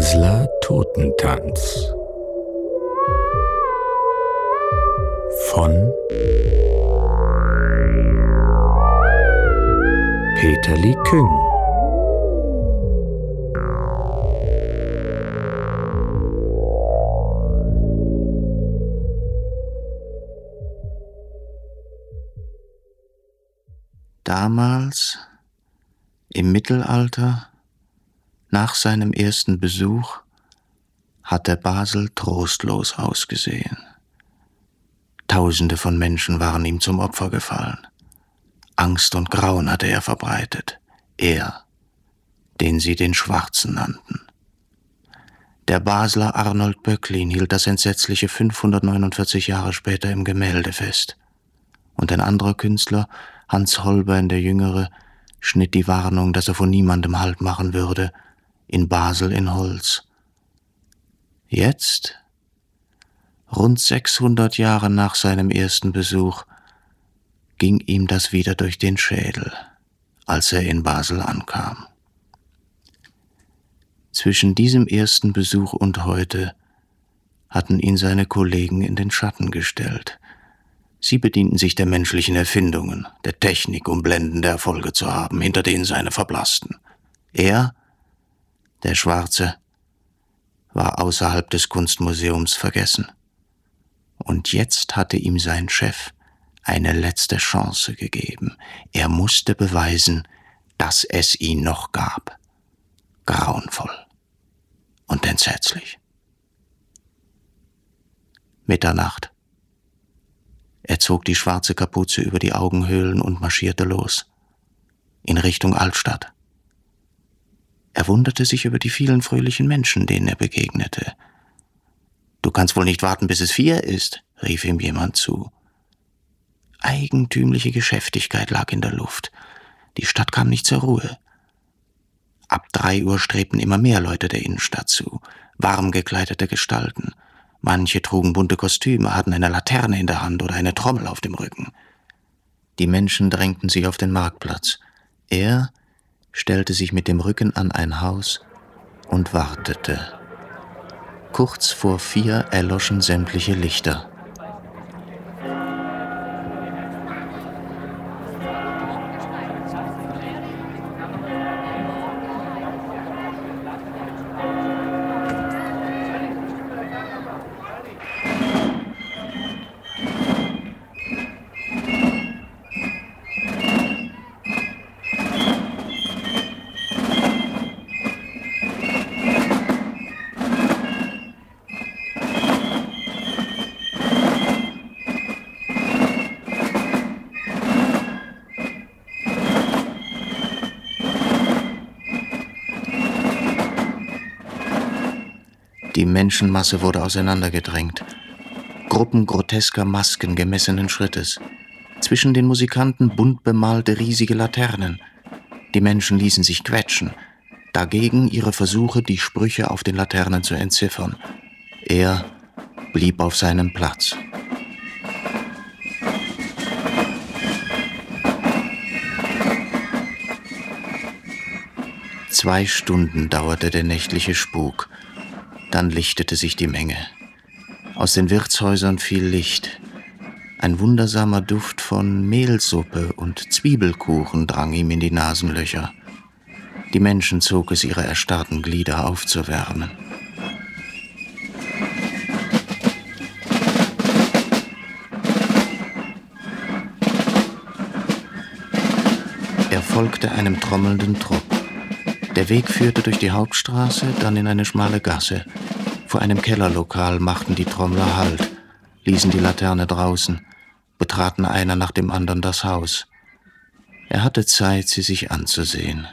Basler Totentanz. Von Peterli Küng. Damals, im Mittelalter, nach seinem ersten Besuch, hatte Basel trostlos ausgesehen. Tausende von Menschen waren ihm zum Opfer gefallen. Angst und Grauen hatte er verbreitet. Er, den sie den Schwarzen nannten. Der Basler Arnold Böcklin hielt das entsetzliche 549 Jahre später im Gemälde fest. Und ein anderer Künstler Hans Holbein der Jüngere schnitt die Warnung, dass er vor niemandem Halt machen würde, in Basel in Holz. Jetzt, rund 600 Jahre nach seinem ersten Besuch, ging ihm das wieder durch den Schädel, als er in Basel ankam. Zwischen diesem ersten Besuch und heute hatten ihn seine Kollegen in den Schatten gestellt, Sie bedienten sich der menschlichen Erfindungen, der Technik, um blendende Erfolge zu haben, hinter denen seine verblassten. Er, der Schwarze, war außerhalb des Kunstmuseums vergessen. Und jetzt hatte ihm sein Chef eine letzte Chance gegeben. Er musste beweisen, dass es ihn noch gab. Grauenvoll und entsetzlich. Mitternacht. Er zog die schwarze Kapuze über die Augenhöhlen und marschierte los. In Richtung Altstadt. Er wunderte sich über die vielen fröhlichen Menschen, denen er begegnete. Du kannst wohl nicht warten, bis es vier ist, rief ihm jemand zu. Eigentümliche Geschäftigkeit lag in der Luft. Die Stadt kam nicht zur Ruhe. Ab drei Uhr strebten immer mehr Leute der Innenstadt zu, warm gekleidete Gestalten. Manche trugen bunte Kostüme, hatten eine Laterne in der Hand oder eine Trommel auf dem Rücken. Die Menschen drängten sich auf den Marktplatz. Er stellte sich mit dem Rücken an ein Haus und wartete. Kurz vor vier erloschen sämtliche Lichter. Die Menschenmasse wurde auseinandergedrängt. Gruppen grotesker Masken gemessenen Schrittes. Zwischen den Musikanten bunt bemalte riesige Laternen. Die Menschen ließen sich quetschen. Dagegen ihre Versuche, die Sprüche auf den Laternen zu entziffern. Er blieb auf seinem Platz. Zwei Stunden dauerte der nächtliche Spuk. Dann lichtete sich die Menge. Aus den Wirtshäusern fiel Licht. Ein wundersamer Duft von Mehlsuppe und Zwiebelkuchen drang ihm in die Nasenlöcher. Die Menschen zog es, ihre erstarrten Glieder aufzuwärmen. Er folgte einem trommelnden Trupp. Der Weg führte durch die Hauptstraße, dann in eine schmale Gasse. Vor einem Kellerlokal machten die Trommler Halt, ließen die Laterne draußen, betraten einer nach dem anderen das Haus. Er hatte Zeit, sie sich anzusehen.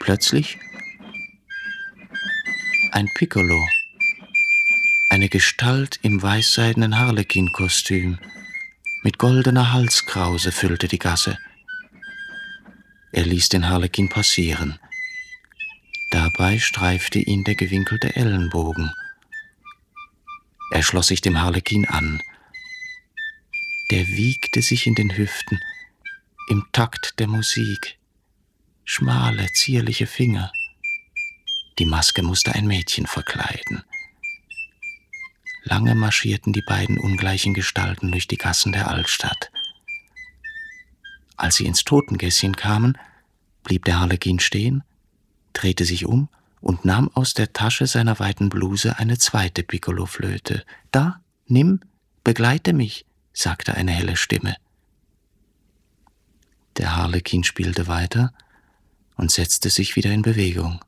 Plötzlich ein Piccolo, eine Gestalt im weißseidenen Harlekin-Kostüm, mit goldener Halskrause füllte die Gasse. Er ließ den Harlekin passieren. Dabei streifte ihn der gewinkelte Ellenbogen. Er schloss sich dem Harlekin an, Der wiegte sich in den Hüften, im Takt der Musik. Schmale, zierliche Finger. Die Maske musste ein Mädchen verkleiden. Lange marschierten die beiden ungleichen Gestalten durch die Gassen der Altstadt. Als sie ins Totengässchen kamen, blieb der Harlekin stehen, drehte sich um und nahm aus der Tasche seiner weiten Bluse eine zweite Piccoloflöte. Da, nimm, begleite mich, sagte eine helle Stimme. Der Harlekin spielte weiter und setzte sich wieder in Bewegung.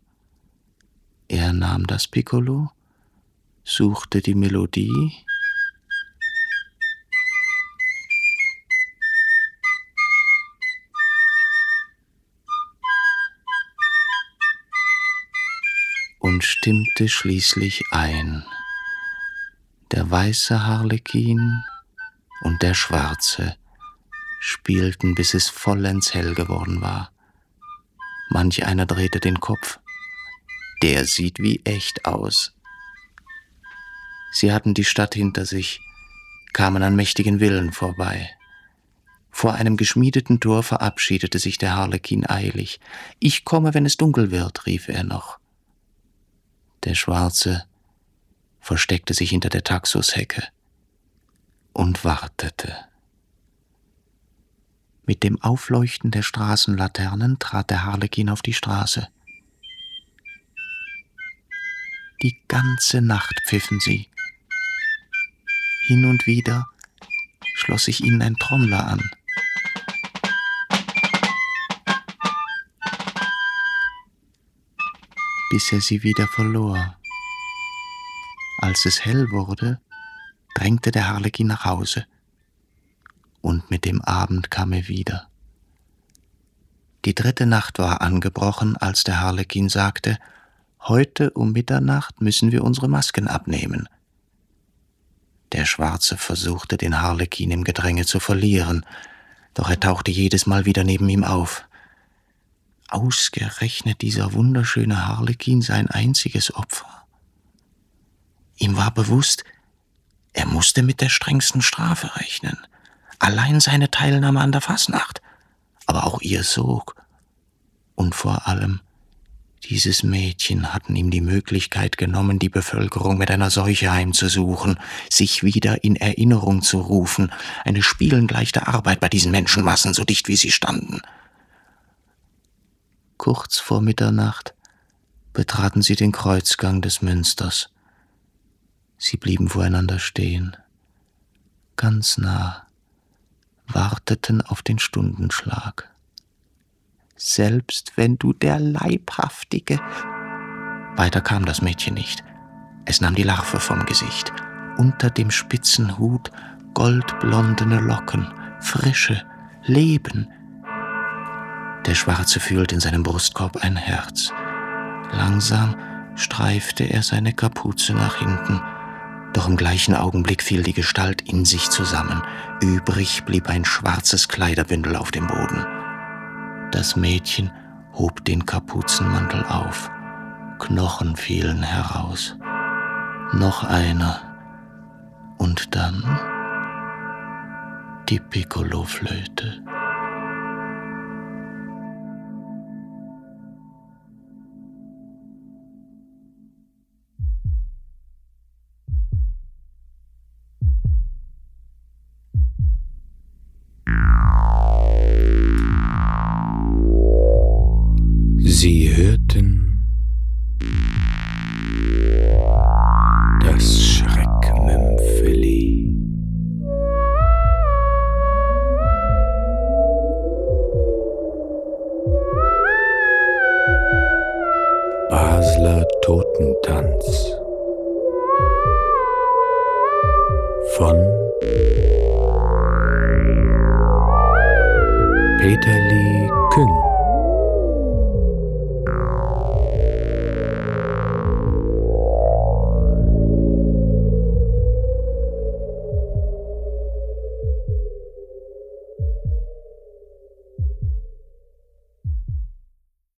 Er nahm das Piccolo, suchte die Melodie, stimmte schließlich ein. Der weiße Harlekin und der schwarze spielten, bis es vollends hell geworden war. Manch einer drehte den Kopf. Der sieht wie echt aus. Sie hatten die Stadt hinter sich, kamen an mächtigen Villen vorbei. Vor einem geschmiedeten Tor verabschiedete sich der Harlekin eilig. Ich komme, wenn es dunkel wird, rief er noch. Der Schwarze versteckte sich hinter der Taxushecke und wartete. Mit dem Aufleuchten der Straßenlaternen trat der Harlekin auf die Straße. Die ganze Nacht pfiffen sie. Hin und wieder schloss sich ihnen ein Trommler an. Bis er sie wieder verlor. Als es hell wurde, drängte der Harlekin nach Hause, und mit dem Abend kam er wieder. Die dritte Nacht war angebrochen, als der Harlekin sagte, Heute um Mitternacht müssen wir unsere Masken abnehmen. Der Schwarze versuchte, den Harlekin im Gedränge zu verlieren, doch er tauchte jedes Mal wieder neben ihm auf ausgerechnet dieser wunderschöne Harlekin sein einziges Opfer. Ihm war bewusst, er musste mit der strengsten Strafe rechnen. Allein seine Teilnahme an der Fasnacht, aber auch ihr Sog. Und vor allem, dieses Mädchen hatten ihm die Möglichkeit genommen, die Bevölkerung mit einer Seuche heimzusuchen, sich wieder in Erinnerung zu rufen, eine spielengleiche Arbeit bei diesen Menschenmassen, so dicht wie sie standen. Kurz vor Mitternacht betraten sie den Kreuzgang des Münsters. Sie blieben voreinander stehen, ganz nah, warteten auf den Stundenschlag. Selbst wenn du der Leibhaftige. Weiter kam das Mädchen nicht. Es nahm die Larve vom Gesicht. Unter dem spitzen Hut goldblondene Locken, Frische, Leben, der Schwarze fühlte in seinem Brustkorb ein Herz. Langsam streifte er seine Kapuze nach hinten, doch im gleichen Augenblick fiel die Gestalt in sich zusammen. Übrig blieb ein schwarzes Kleiderbündel auf dem Boden. Das Mädchen hob den Kapuzenmantel auf. Knochen fielen heraus. Noch einer. Und dann die Piccoloflöte. Peterli Küng